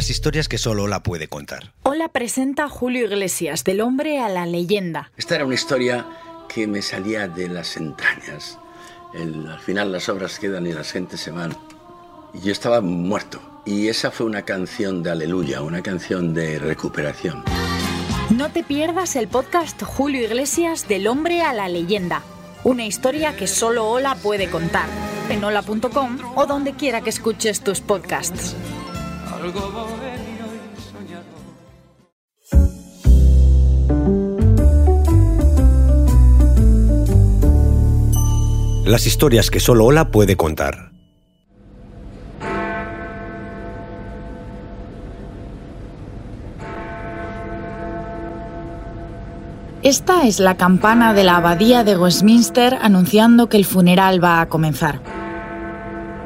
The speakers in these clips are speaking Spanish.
Las historias que solo Ola puede contar. Hola presenta Julio Iglesias, del hombre a la leyenda. Esta era una historia que me salía de las entrañas. al final las obras quedan y las gentes se van. Y yo estaba muerto. Y esa fue una canción de aleluya, una canción de recuperación. No te pierdas el podcast Julio Iglesias del hombre a la leyenda. Una historia que solo Ola puede contar. En hola.com o donde quiera que escuches tus podcasts. Las historias que solo Ola puede contar. Esta es la campana de la abadía de Westminster anunciando que el funeral va a comenzar.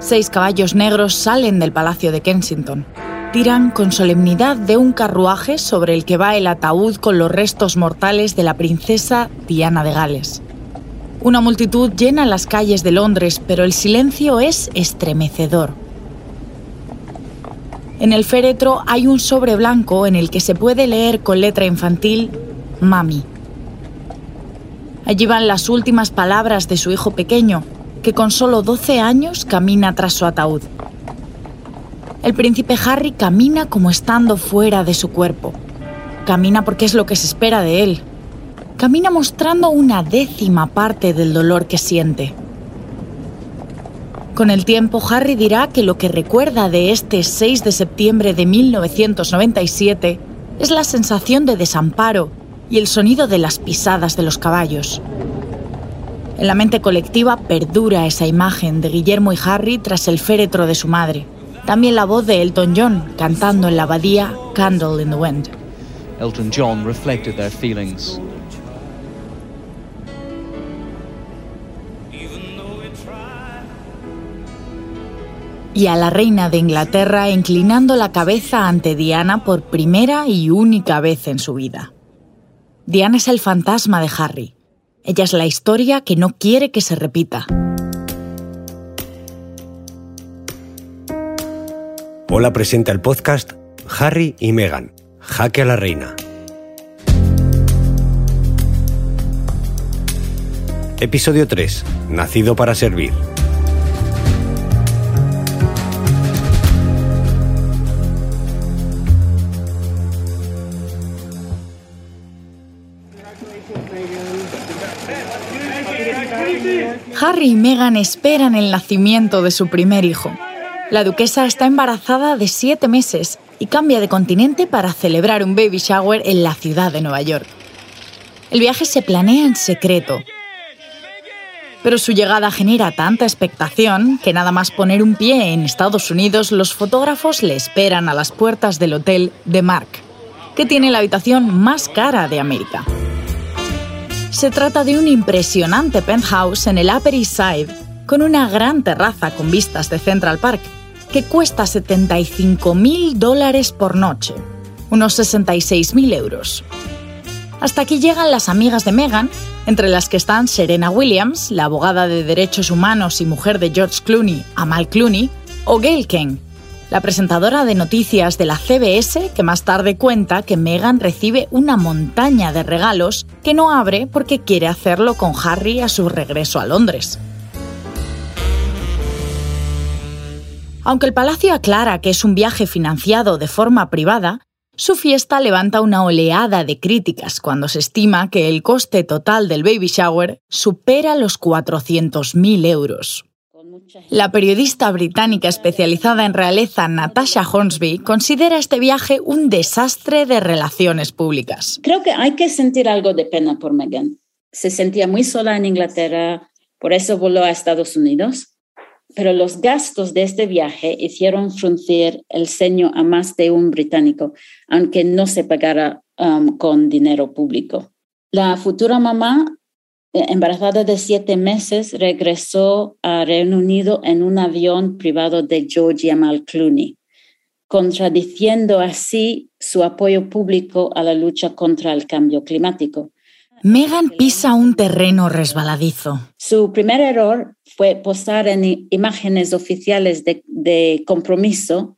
Seis caballos negros salen del Palacio de Kensington. Tiran con solemnidad de un carruaje sobre el que va el ataúd con los restos mortales de la princesa Diana de Gales. Una multitud llena las calles de Londres, pero el silencio es estremecedor. En el féretro hay un sobre blanco en el que se puede leer con letra infantil Mami. Allí van las últimas palabras de su hijo pequeño, que con solo 12 años camina tras su ataúd. El príncipe Harry camina como estando fuera de su cuerpo. Camina porque es lo que se espera de él. Camina mostrando una décima parte del dolor que siente. Con el tiempo, Harry dirá que lo que recuerda de este 6 de septiembre de 1997 es la sensación de desamparo y el sonido de las pisadas de los caballos. En la mente colectiva perdura esa imagen de Guillermo y Harry tras el féretro de su madre. También la voz de Elton John cantando en la abadía Candle in the Wind. Elton John reflected their feelings. y a la reina de Inglaterra inclinando la cabeza ante Diana por primera y única vez en su vida. Diana es el fantasma de Harry. Ella es la historia que no quiere que se repita. Hola presenta el podcast Harry y Meghan, Jaque a la Reina. Episodio 3. Nacido para servir. Harry y Meghan esperan el nacimiento de su primer hijo. La duquesa está embarazada de siete meses y cambia de continente para celebrar un baby shower en la ciudad de Nueva York. El viaje se planea en secreto, pero su llegada genera tanta expectación que nada más poner un pie en Estados Unidos, los fotógrafos le esperan a las puertas del hotel de Mark, que tiene la habitación más cara de América. Se trata de un impresionante penthouse en el Upper East Side, con una gran terraza con vistas de Central Park, que cuesta 75 mil dólares por noche, unos 66 mil euros. Hasta aquí llegan las amigas de Meghan, entre las que están Serena Williams, la abogada de derechos humanos y mujer de George Clooney, Amal Clooney, o Gail King, la presentadora de noticias de la CBS, que más tarde cuenta que Meghan recibe una montaña de regalos que no abre porque quiere hacerlo con Harry a su regreso a Londres. Aunque el palacio aclara que es un viaje financiado de forma privada, su fiesta levanta una oleada de críticas cuando se estima que el coste total del baby shower supera los 400.000 euros. La periodista británica especializada en realeza Natasha Hornsby considera este viaje un desastre de relaciones públicas. Creo que hay que sentir algo de pena por Meghan. Se sentía muy sola en Inglaterra, por eso voló a Estados Unidos. Pero los gastos de este viaje hicieron fruncir el ceño a más de un británico, aunque no se pagara um, con dinero público. La futura mamá embarazada de siete meses, regresó a Reino Unido en un avión privado de George Amal Clooney, contradiciendo así su apoyo público a la lucha contra el cambio climático. Meghan pisa un terreno resbaladizo. Su primer error fue posar en imágenes oficiales de, de compromiso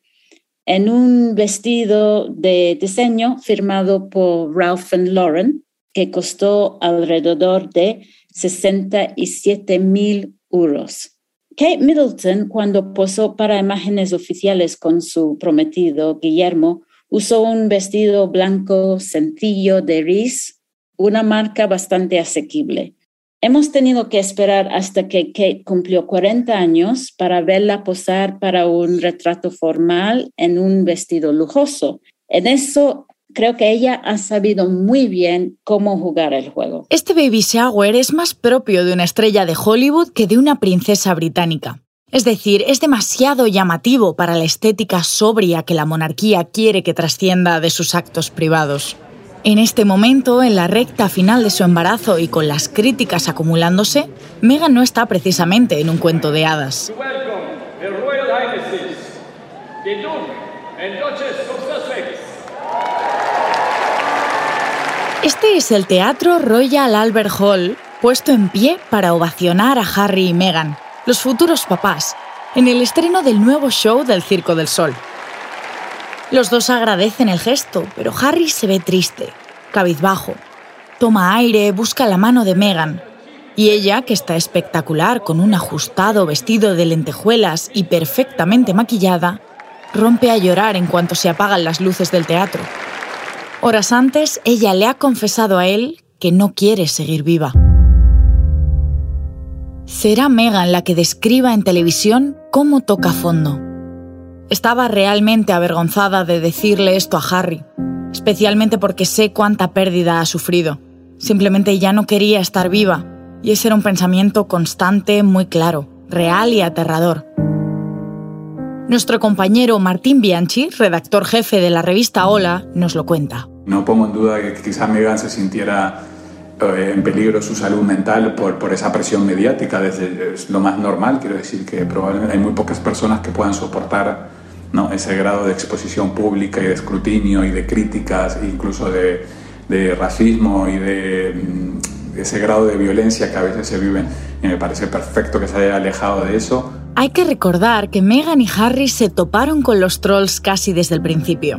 en un vestido de diseño firmado por Ralph Lauren, que costó alrededor de 67 mil euros. Kate Middleton, cuando posó para imágenes oficiales con su prometido Guillermo, usó un vestido blanco sencillo de Reese, una marca bastante asequible. Hemos tenido que esperar hasta que Kate cumplió 40 años para verla posar para un retrato formal en un vestido lujoso. En eso creo que ella ha sabido muy bien cómo jugar el juego. Este baby shower es más propio de una estrella de Hollywood que de una princesa británica. Es decir, es demasiado llamativo para la estética sobria que la monarquía quiere que trascienda de sus actos privados. En este momento, en la recta final de su embarazo y con las críticas acumulándose, Meghan no está precisamente en un cuento de hadas. Este es el Teatro Royal Albert Hall, puesto en pie para ovacionar a Harry y Meghan, los futuros papás, en el estreno del nuevo show del Circo del Sol. Los dos agradecen el gesto, pero Harry se ve triste, cabizbajo. Toma aire, busca la mano de Meghan. Y ella, que está espectacular con un ajustado vestido de lentejuelas y perfectamente maquillada, rompe a llorar en cuanto se apagan las luces del teatro. Horas antes, ella le ha confesado a él que no quiere seguir viva. Será Megan la que describa en televisión cómo toca fondo. Estaba realmente avergonzada de decirle esto a Harry, especialmente porque sé cuánta pérdida ha sufrido. Simplemente ya no quería estar viva, y ese era un pensamiento constante, muy claro, real y aterrador. Nuestro compañero Martín Bianchi, redactor jefe de la revista Hola, nos lo cuenta. No pongo en duda que quizá Megan se sintiera eh, en peligro su salud mental por, esa presión mediática, desde, es lo más normal, quiero decir que probablemente hay muy pocas personas que puedan soportar ese grado de exposición pública y de escrutinio y de críticas, incluso de, de racismo y de, mm, ese grado de violencia que a veces se vive. Y me parece perfecto que se haya alejado de eso hay que recordar que Meghan y Harry se toparon con los trolls casi desde el principio.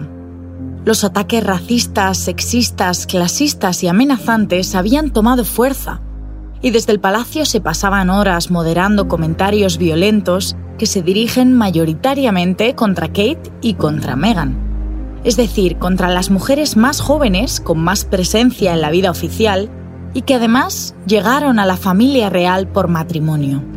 Los ataques racistas, sexistas, clasistas y amenazantes habían tomado fuerza, y desde el palacio se pasaban horas moderando comentarios violentos que se dirigen mayoritariamente contra Kate y contra Meghan. Es decir, contra las mujeres más jóvenes, con más presencia en la vida oficial, y que además llegaron a la familia real por matrimonio.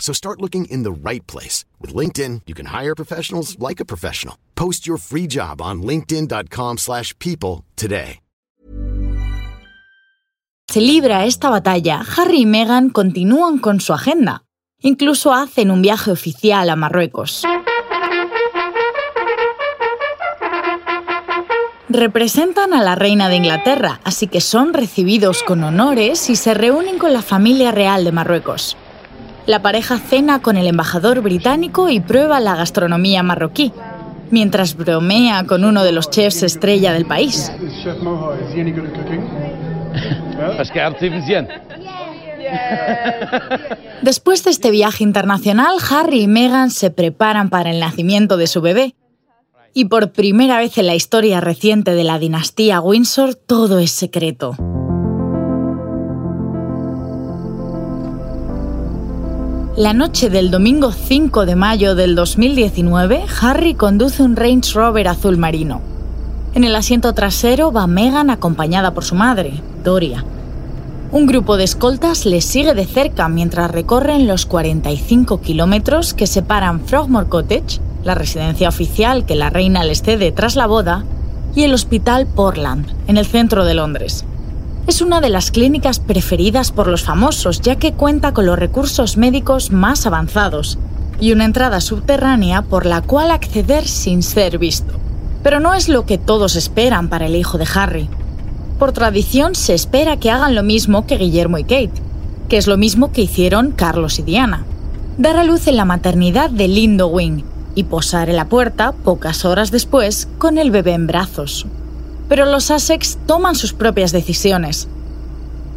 So start looking in the right place. With LinkedIn, you can hire professionals like a professional. Post your free job on linkedin.com slash people today. Se libra esta batalla, Harry y Meghan continúan con su agenda. Incluso hacen un viaje oficial a Marruecos. Representan a la reina de Inglaterra, así que son recibidos con honores y se reúnen con la familia real de Marruecos. La pareja cena con el embajador británico y prueba la gastronomía marroquí, mientras bromea con uno de los chefs estrella del país. Después de este viaje internacional, Harry y Meghan se preparan para el nacimiento de su bebé. Y por primera vez en la historia reciente de la dinastía Windsor, todo es secreto. La noche del domingo 5 de mayo del 2019, Harry conduce un Range Rover azul marino. En el asiento trasero va Meghan acompañada por su madre, Doria. Un grupo de escoltas les sigue de cerca mientras recorren los 45 kilómetros que separan Frogmore Cottage, la residencia oficial que la reina les cede tras la boda, y el Hospital Portland, en el centro de Londres. Es una de las clínicas preferidas por los famosos ya que cuenta con los recursos médicos más avanzados y una entrada subterránea por la cual acceder sin ser visto. Pero no es lo que todos esperan para el hijo de Harry. Por tradición se espera que hagan lo mismo que Guillermo y Kate, que es lo mismo que hicieron Carlos y Diana. Dar a luz en la maternidad de Lindo Wing y posar en la puerta pocas horas después con el bebé en brazos. Pero los Sussex toman sus propias decisiones.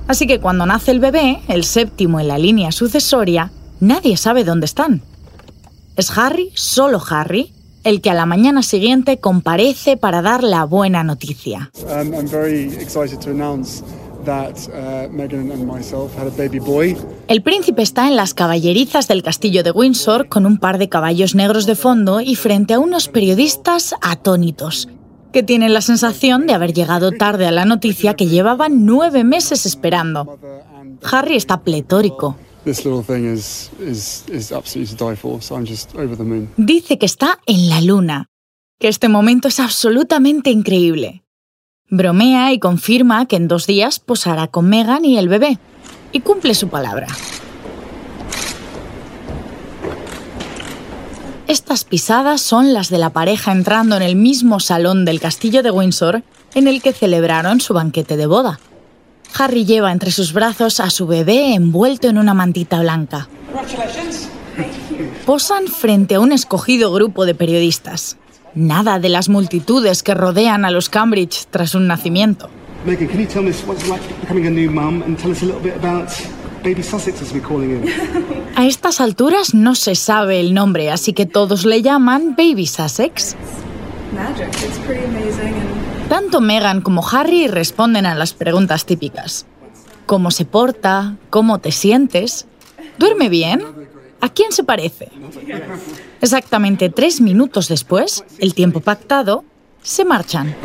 Así que cuando nace el bebé, el séptimo en la línea sucesoria, nadie sabe dónde están. Es Harry, solo Harry, el que a la mañana siguiente comparece para dar la buena noticia. El príncipe está en las caballerizas del castillo de Windsor con un par de caballos negros de fondo y frente a unos periodistas atónitos, que tienen la sensación de haber llegado tarde a la noticia que llevaban nueve meses esperando. Harry está pletórico. Dice que está en la luna, que este momento es absolutamente increíble. Bromea y confirma que en dos días posará con Meghan y el bebé, y cumple su palabra. Estas pisadas son las de la pareja entrando en el mismo salón del castillo de Windsor en el que celebraron su banquete de boda. Harry lleva entre sus brazos a su bebé envuelto en una mantita blanca. Posan frente a un escogido grupo de periodistas. Nada de las multitudes que rodean a los Cambridge tras un nacimiento. A estas alturas no se sabe el nombre, así que todos le llaman Baby Sussex. Tanto Meghan como Harry responden a las preguntas típicas. ¿Cómo se porta? ¿Cómo te sientes? ¿Duerme bien? ¿A quién se parece? Exactamente tres minutos después, el tiempo pactado, se marchan.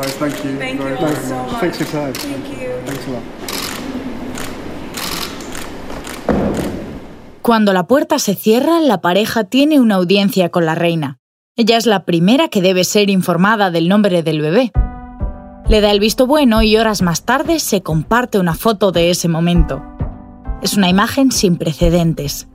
Cuando la puerta se cierra, la pareja tiene una audiencia con la reina. Ella es la primera que debe ser informada del nombre del bebé. Le da el visto bueno y horas más tarde se comparte una foto de ese momento. Es una imagen sin precedentes.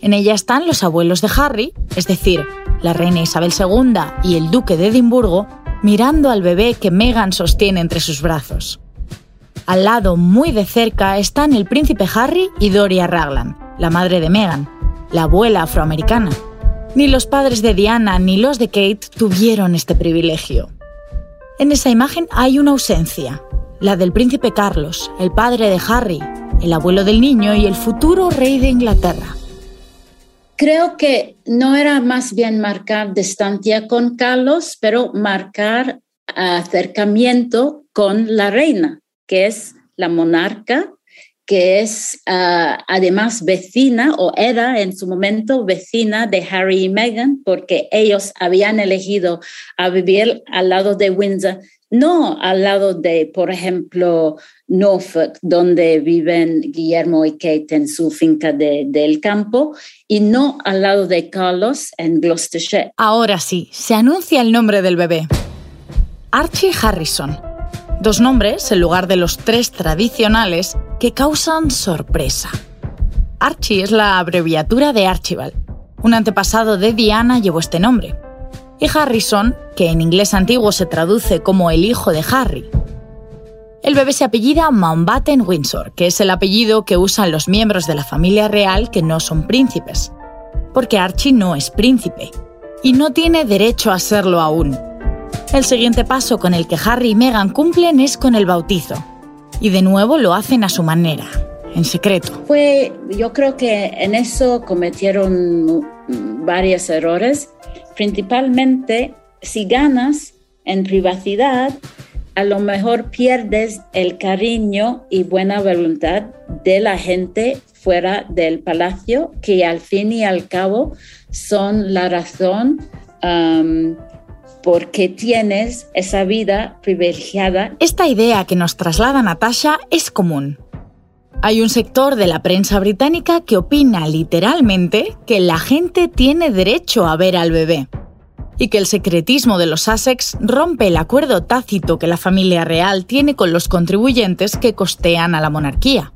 En ella están los abuelos de Harry, es decir, la reina Isabel II y el duque de Edimburgo, mirando al bebé que Meghan sostiene entre sus brazos. Al lado, muy de cerca, están el príncipe Harry y Doria Raglan, la madre de Meghan, la abuela afroamericana. Ni los padres de Diana ni los de Kate tuvieron este privilegio. En esa imagen hay una ausencia, la del príncipe Carlos, el padre de Harry, el abuelo del niño y el futuro rey de Inglaterra. Creo que no era más bien marcar distancia con Carlos, pero marcar acercamiento con la reina, que es la monarca que es ah, además vecina o era en su momento vecina de Harry y Meghan, porque ellos habían elegido a vivir al lado de Windsor, no al lado de, por ejemplo, Norfolk, donde viven Guillermo y Kate en su finca del campo, y no al lado de Carlos en Gloucestershire. Ahora sí, se anuncia el nombre del bebé. Archie Harrison Dos nombres en lugar de los tres tradicionales que causan sorpresa. Archie es la abreviatura de Archibald. Un antepasado de Diana llevó este nombre. Y Harrison, que en inglés antiguo se traduce como el hijo de Harry. El bebé se apellida Mountbatten Windsor, que es el apellido que usan los miembros de la familia real que no son príncipes. Porque Archie no es príncipe. Y no tiene derecho a serlo aún. El siguiente paso con el que Harry y Meghan cumplen es con el bautizo. Y de nuevo lo hacen a su manera, en secreto. Fue, yo creo que en eso cometieron varios errores. Principalmente, si ganas en privacidad, a lo mejor pierdes el cariño y buena voluntad de la gente fuera del palacio, que al fin y al cabo son la razón um, porque tienes esa vida privilegiada. Esta idea que nos traslada Natasha es común. Hay un sector de la prensa británica que opina literalmente que la gente tiene derecho a ver al bebé y que el secretismo de los Sussex rompe el acuerdo tácito que la familia real tiene con los contribuyentes que costean a la monarquía.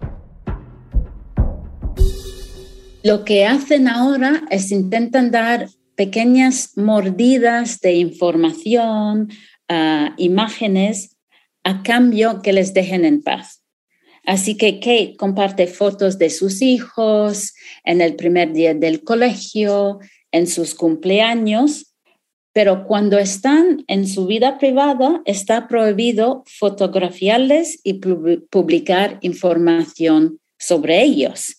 Lo que hacen ahora es intentan dar pequeñas mordidas de información, ah, imágenes, a cambio que les dejen en paz. Así que Kate comparte fotos de sus hijos en el primer día del colegio, en sus cumpleaños, pero cuando están en su vida privada está prohibido fotografiarles y publicar información sobre ellos.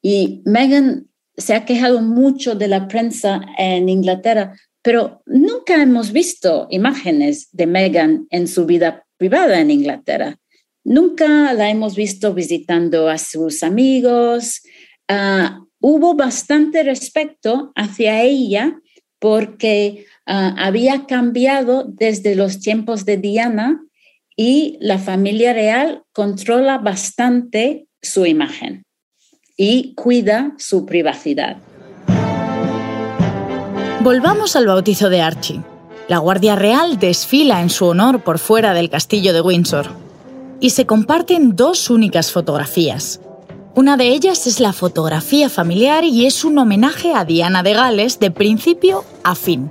Y Meghan se ha quejado mucho de la prensa en Inglaterra, pero nunca hemos visto imágenes de Meghan en su vida privada en Inglaterra. Nunca la hemos visto visitando a sus amigos. Ah, hubo bastante respeto hacia ella porque ah, había cambiado desde los tiempos de Diana y la familia real controla bastante su imagen y cuida su privacidad. Volvamos al bautizo de Archie. La Guardia Real desfila en su honor por fuera del castillo de Windsor y se comparten dos únicas fotografías. Una de ellas es la fotografía familiar y es un homenaje a Diana de Gales de principio a fin.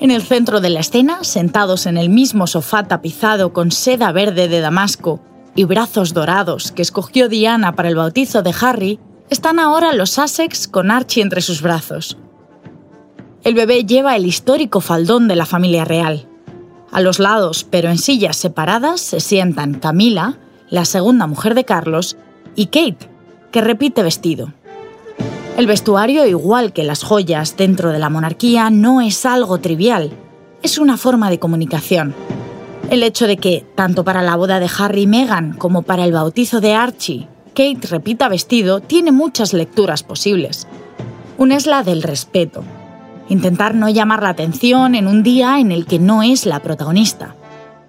En el centro de la escena, sentados en el mismo sofá tapizado con seda verde de Damasco y brazos dorados que escogió Diana para el bautizo de Harry, están ahora los Sussex con Archie entre sus brazos. El bebé lleva el histórico faldón de la familia real. A los lados, pero en sillas separadas, se sientan Camila, la segunda mujer de Carlos, y Kate, que repite vestido. El vestuario, igual que las joyas dentro de la monarquía, no es algo trivial, es una forma de comunicación. El hecho de que, tanto para la boda de Harry y Meghan como para el bautizo de Archie, Kate repita vestido tiene muchas lecturas posibles. Una es la del respeto. Intentar no llamar la atención en un día en el que no es la protagonista.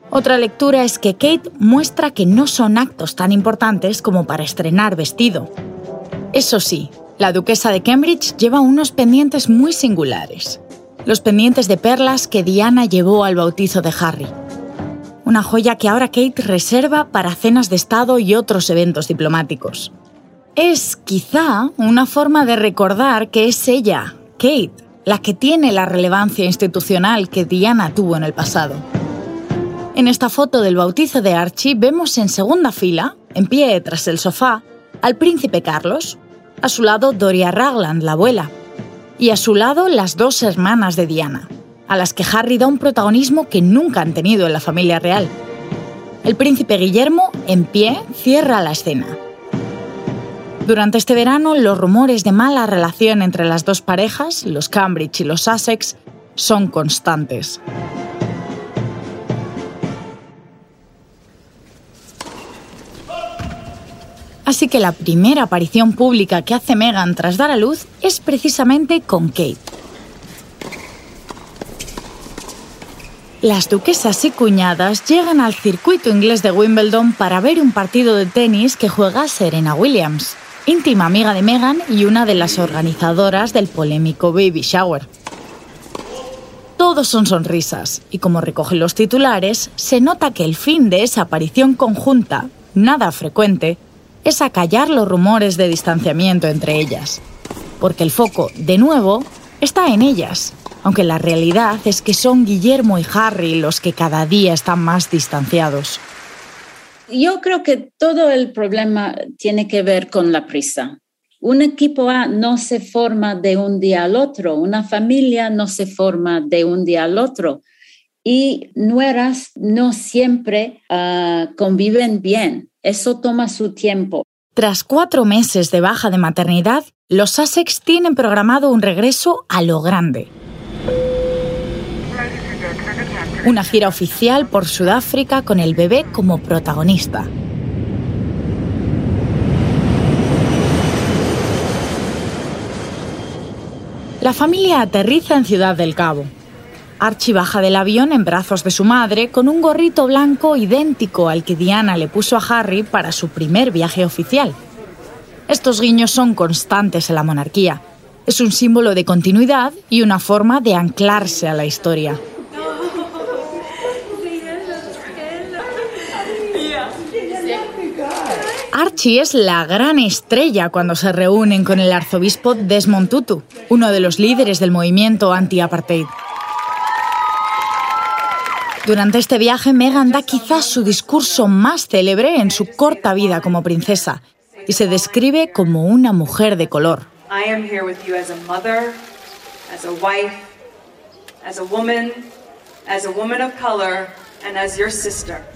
Otra lectura es que Kate muestra que no son actos tan importantes como para estrenar vestido. Eso sí, la duquesa de Cambridge lleva unos pendientes muy singulares. Los pendientes de perlas que Diana llevó al bautizo de Harry una joya que ahora Kate reserva para cenas de Estado y otros eventos diplomáticos. Es quizá una forma de recordar que es ella, Kate, la que tiene la relevancia institucional que Diana tuvo en el pasado. En esta foto del bautizo de Archie vemos en segunda fila, en pie tras el sofá, al príncipe Carlos, a su lado Doria Ragland, la abuela, y a su lado las dos hermanas de Diana, a las que Harry da un protagonismo que nunca han tenido en la familia real. El príncipe Guillermo, en pie, cierra la escena. Durante este verano, los rumores de mala relación entre las dos parejas, los Cambridge y los Sussex, son constantes. Así que la primera aparición pública que hace Meghan tras dar a luz es precisamente con Kate. Las duquesas y cuñadas llegan al circuito inglés de Wimbledon para ver un partido de tenis que juega Serena Williams, íntima amiga de Meghan y una de las organizadoras del polémico Baby Shower. Todos son sonrisas y como recogen los titulares, se nota que el fin de esa aparición conjunta, nada frecuente, es acallar los rumores de distanciamiento entre ellas. Porque el foco, de nuevo, está en ellas aunque la realidad es que son Guillermo y Harry los que cada día están más distanciados. Yo creo que todo el problema tiene que ver con la prisa. Un equipo A no se forma de un día al otro, una familia no se forma de un día al otro y nueras no siempre ah, conviven bien. Eso toma su tiempo. Tras cuatro meses de baja de maternidad, los Sussex tienen programado un regreso a lo grande una gira oficial por Sudáfrica con el bebé como protagonista. La familia aterriza en Ciudad del Cabo. Archie baja del avión en brazos de su madre con un gorrito blanco idéntico al que Diana le puso a Harry para su primer viaje oficial. Estos guiños son constantes en la monarquía. Es un símbolo de continuidad y una forma de anclarse a la historia. Archie es la gran estrella cuando se reúnen con el arzobispo Desmond Tutu, uno de los líderes del movimiento anti-apartheid. Durante este viaje, Meghan da quizás su discurso más célebre en su corta vida como princesa y se describe como una mujer de color. As a woman, as a woman of color, and as your sister.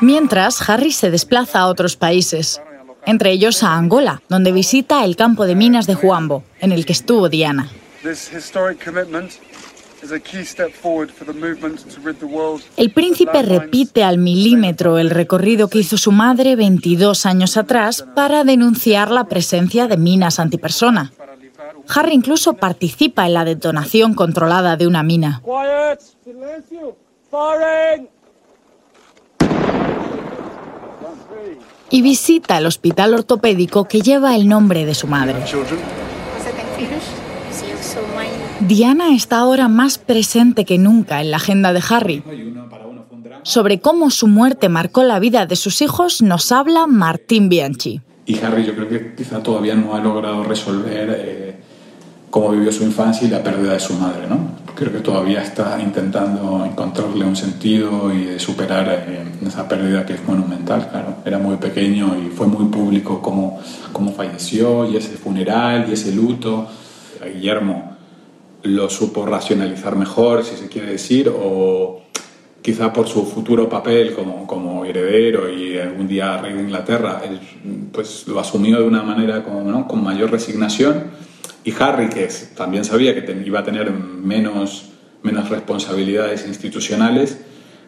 Mientras, Harry se desplaza a otros países, entre ellos a Angola, donde visita el campo de minas de Huambo, en el que estuvo Diana. El príncipe repite al milímetro el recorrido que hizo su madre 22 años atrás para denunciar la presencia de minas antipersona. Harry incluso participa en la detonación controlada de una mina. Y visita el hospital ortopédico que lleva el nombre de su madre. Diana está ahora más presente que nunca en la agenda de Harry. Sobre cómo su muerte marcó la vida de sus hijos nos habla Martín Bianchi. Y Harry yo creo que quizá todavía no ha logrado resolver eh, cómo vivió su infancia y la pérdida de su madre, ¿no? Creo que todavía está intentando encontrarle un sentido y superar eh, esa pérdida que es monumental, claro. Era muy pequeño y fue muy público cómo, cómo falleció y ese funeral y ese luto. Guillermo lo supo racionalizar mejor, si se quiere decir, o quizá por su futuro papel como, como heredero y algún día rey de Inglaterra, él, pues lo asumió de una manera como, ¿no? con mayor resignación. Y Harry, que también sabía que iba a tener menos, menos responsabilidades institucionales,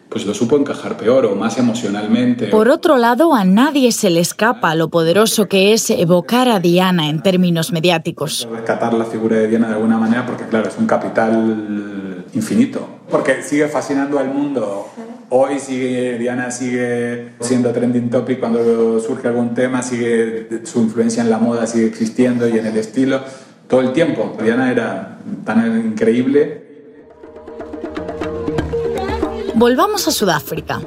pues lo supo encajar peor o más emocionalmente. Por otro lado, a nadie se le escapa lo poderoso que es evocar a Diana en términos mediáticos. Rescatar la figura de Diana de alguna manera porque, claro, es un capital infinito. Porque sigue fascinando al mundo. Hoy sigue, Diana sigue siendo trending topic cuando surge algún tema, sigue su influencia en la moda sigue existiendo y en el estilo todo el tiempo. Diana era tan increíble Volvamos a Sudáfrica.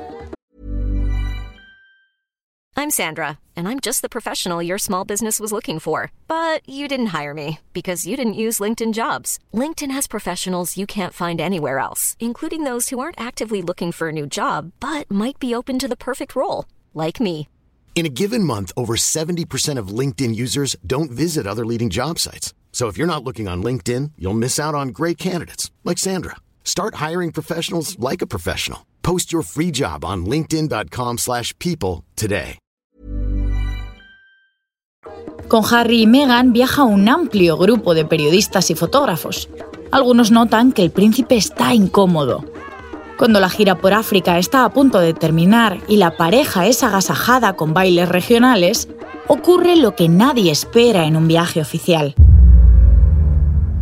I'm Sandra, and I'm just the professional your small business was looking for. But you didn't hire me because you didn't use LinkedIn jobs. LinkedIn has professionals you can't find anywhere else, including those who aren't actively looking for a new job but might be open to the perfect role, like me. In a given month, over 70% of LinkedIn users don't visit other leading job sites. So if you're not looking on LinkedIn, you'll miss out on great candidates like Sandra. Start hiring professionals like a professional. Post your free job on linkedin.com/people today. Con Harry y Meghan viaja un amplio grupo de periodistas y fotógrafos. Algunos notan que el príncipe está incómodo. Cuando la gira por África está a punto de terminar y la pareja es agasajada con bailes regionales, ocurre lo que nadie espera en un viaje oficial.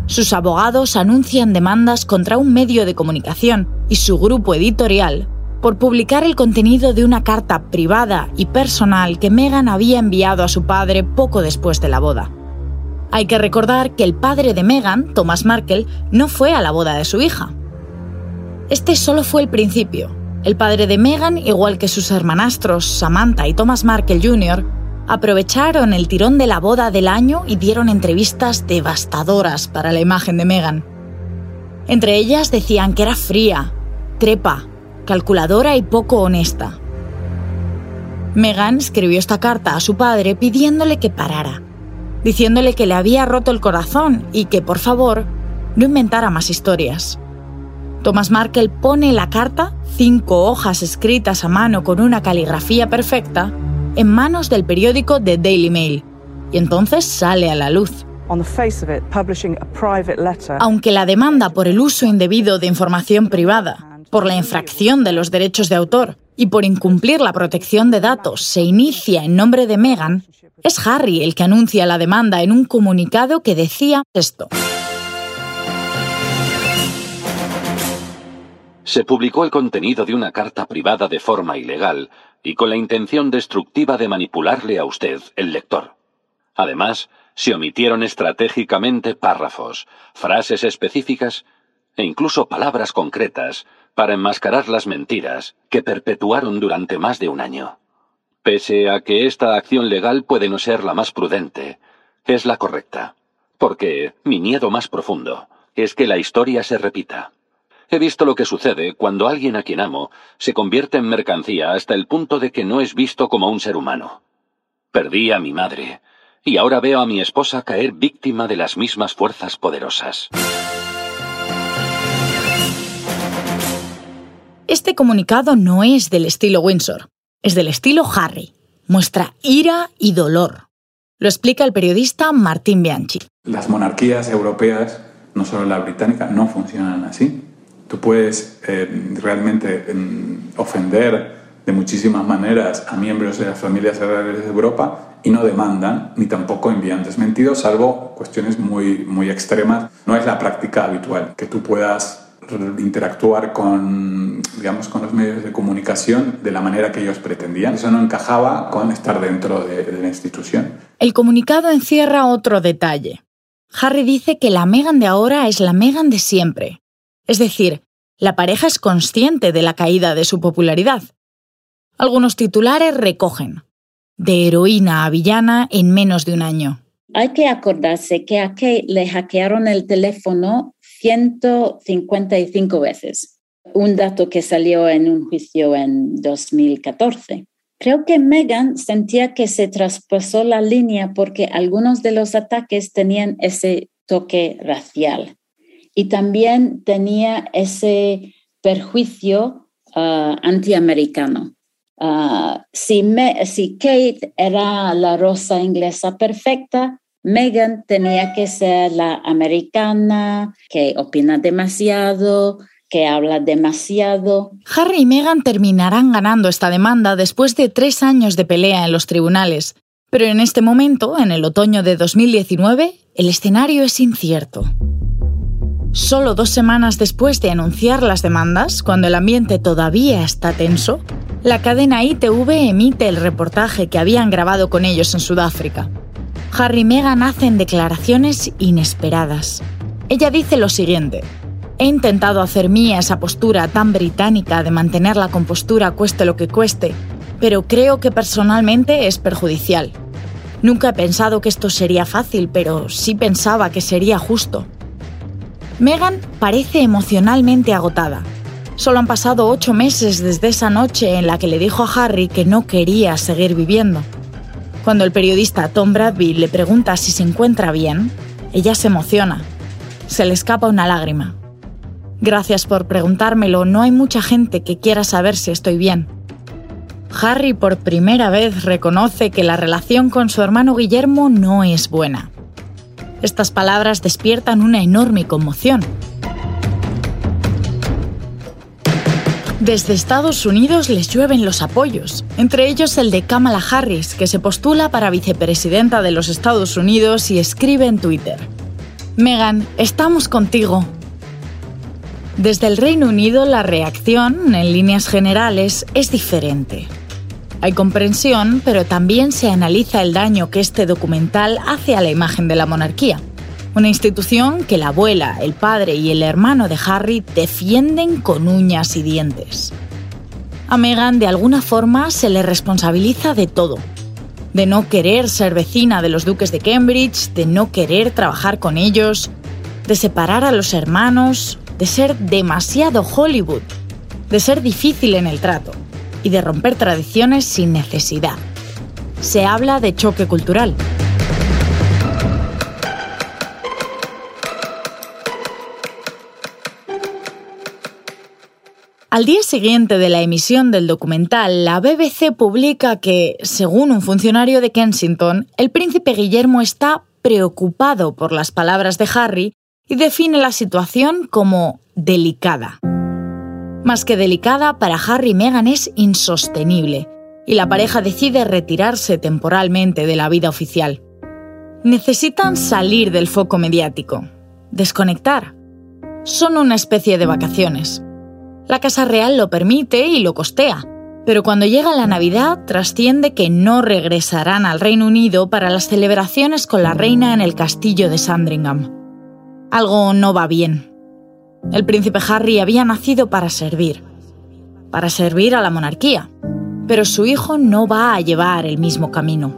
Sus abogados anuncian demandas contra un medio de comunicación y su grupo editorial por publicar el contenido de una carta privada y personal que Meghan había enviado a su padre poco después de la boda. Hay que recordar que el padre de Meghan, Thomas Markle, no fue a la boda de su hija. Este solo fue el principio. El padre de Meghan, igual que sus hermanastros Samantha y Thomas Markle Jr., aprovecharon el tirón de la boda del año y dieron entrevistas devastadoras para la imagen de Meghan. Entre ellas decían que era fría, trepa, calculadora y poco honesta. Meghan escribió esta carta a su padre pidiéndole que parara, diciéndole que le había roto el corazón y que, por favor, no inventara más historias. Thomas Markle pone la carta, cinco hojas escritas a mano con una caligrafía perfecta, en manos del periódico The Daily Mail, y entonces sale a la luz. Aunque la demanda por el uso indebido de información privada, por la infracción de los derechos de autor y por incumplir la protección de datos se inicia en nombre de Meghan, es Harry el que anuncia la demanda en un comunicado que decía esto. Se publicó el contenido de una carta privada de forma ilegal y con la intención destructiva de manipularle a usted, el lector. Además, se omitieron estratégicamente párrafos, frases específicas e incluso palabras concretas para enmascarar las mentiras que perpetuaron durante más de un año. Pese a que esta acción legal puede no ser la más prudente, es la correcta, porque mi miedo más profundo es que la historia se repita. He visto lo que sucede cuando alguien a quien amo se convierte en mercancía hasta el punto de que no es visto como un ser humano. Perdí a mi madre, y ahora veo a mi esposa caer víctima de las mismas fuerzas poderosas. Este comunicado no es del estilo Windsor, es del estilo Harry. Muestra ira y dolor. Lo explica el periodista Martín Bianchi. Las monarquías europeas, no solo la británica, no funcionan así. Tú puedes eh, realmente em, ofender de muchísimas maneras a miembros de las familias reales de Europa y no demandan ni tampoco envían desmentidos, salvo cuestiones muy, muy extremas. No es la práctica habitual que tú puedas interactuar con, digamos, con los medios de comunicación de la manera que ellos pretendían. Eso no encajaba con estar dentro de, de la institución. El comunicado encierra otro detalle. Harry dice que la Meghan de ahora es la Meghan de siempre. Es decir, la pareja es consciente de la caída de su popularidad. Algunos titulares recogen de heroína a villana en menos de un año. Hay que acordarse que a Kate le hackearon el teléfono 155 veces, un dato que salió en un juicio en 2014. Creo que Meghan sentía que se traspasó la línea porque algunos de los ataques tenían ese toque racial y también tenía ese perjuicio uh, antiamericano. Uh, si, si Kate era la rosa inglesa perfecta, Meghan tenía que ser la americana, que opina demasiado, que habla demasiado. Harry y Meghan terminarán ganando esta demanda después de tres años de pelea en los tribunales. Pero en este momento, en el otoño de 2019, el escenario es incierto. Solo dos semanas después de anunciar las demandas, cuando el ambiente todavía está tenso, la cadena ITV emite el reportaje que habían grabado con ellos en Sudáfrica. Harry y Meghan hacen declaraciones inesperadas. Ella dice lo siguiente. He intentado hacer mía esa postura tan británica de mantener la compostura cueste lo que cueste, pero creo que personalmente es perjudicial. Nunca he pensado que esto sería fácil, pero sí pensaba que sería justo. Meghan parece emocionalmente agotada. Solo han pasado ocho meses desde esa noche en la que le dijo a Harry que no quería seguir viviendo. Cuando el periodista Tom Bradby le pregunta si se encuentra bien, ella se emociona. Se le escapa una lágrima. Gracias por preguntármelo, no hay mucha gente que quiera saber si estoy bien. Harry por primera vez reconoce que la relación con su hermano Guillermo no es buena. Estas palabras despiertan una enorme conmoción. Desde Estados Unidos les llueven los apoyos, entre ellos el de Kamala Harris, que se postula para vicepresidenta de los Estados Unidos y escribe en Twitter. Megan, estamos contigo. Desde el Reino Unido la reacción, en líneas generales, es diferente. Hay comprensión, pero también se analiza el daño que este documental hace a la imagen de la monarquía una institución que la abuela, el padre y el hermano de Harry defienden con uñas y dientes. A Meghan de alguna forma se le responsabiliza de todo. De no querer ser vecina de los duques de Cambridge, de no querer trabajar con ellos, de separar a los hermanos, de ser demasiado Hollywood, de ser difícil en el trato y de romper tradiciones sin necesidad. Se habla de choque cultural. Al día siguiente de la emisión del documental, la BBC publica que, según un funcionario de Kensington, el príncipe Guillermo está preocupado por las palabras de Harry y define la situación como delicada. Más que delicada, para Harry y Meghan es insostenible, y la pareja decide retirarse temporalmente de la vida oficial. Necesitan salir del foco mediático, desconectar. Son una especie de vacaciones. La Casa Real lo permite y lo costea, pero cuando llega la Navidad trasciende que no regresarán al Reino Unido para las celebraciones con la reina en el castillo de Sandringham. Algo no va bien. El príncipe Harry había nacido para servir, para servir a la monarquía, pero su hijo no va a llevar el mismo camino.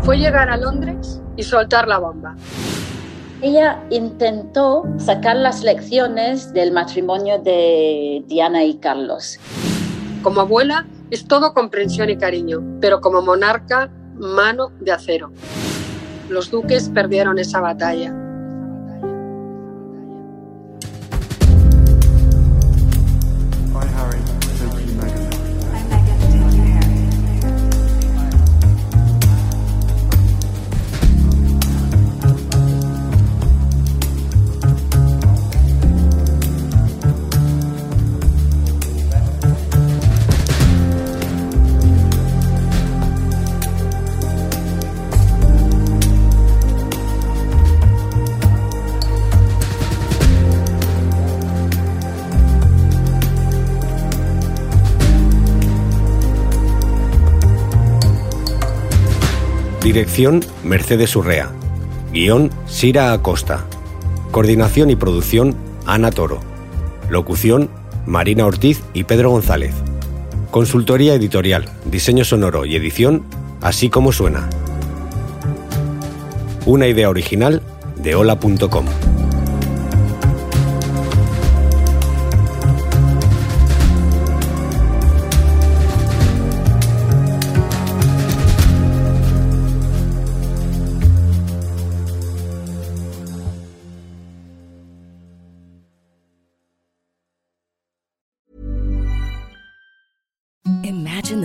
Fue llegar a Londres y soltar la bomba. Ella intentó sacar las lecciones del matrimonio de Diana y Carlos. Como abuela es todo comprensión y cariño, pero como monarca, mano de acero. Los duques perdieron esa batalla. Dirección Mercedes Urrea. Guión Sira Acosta. Coordinación y producción Ana Toro. Locución Marina Ortiz y Pedro González. Consultoría editorial, diseño sonoro y edición, así como suena. Una idea original de hola.com.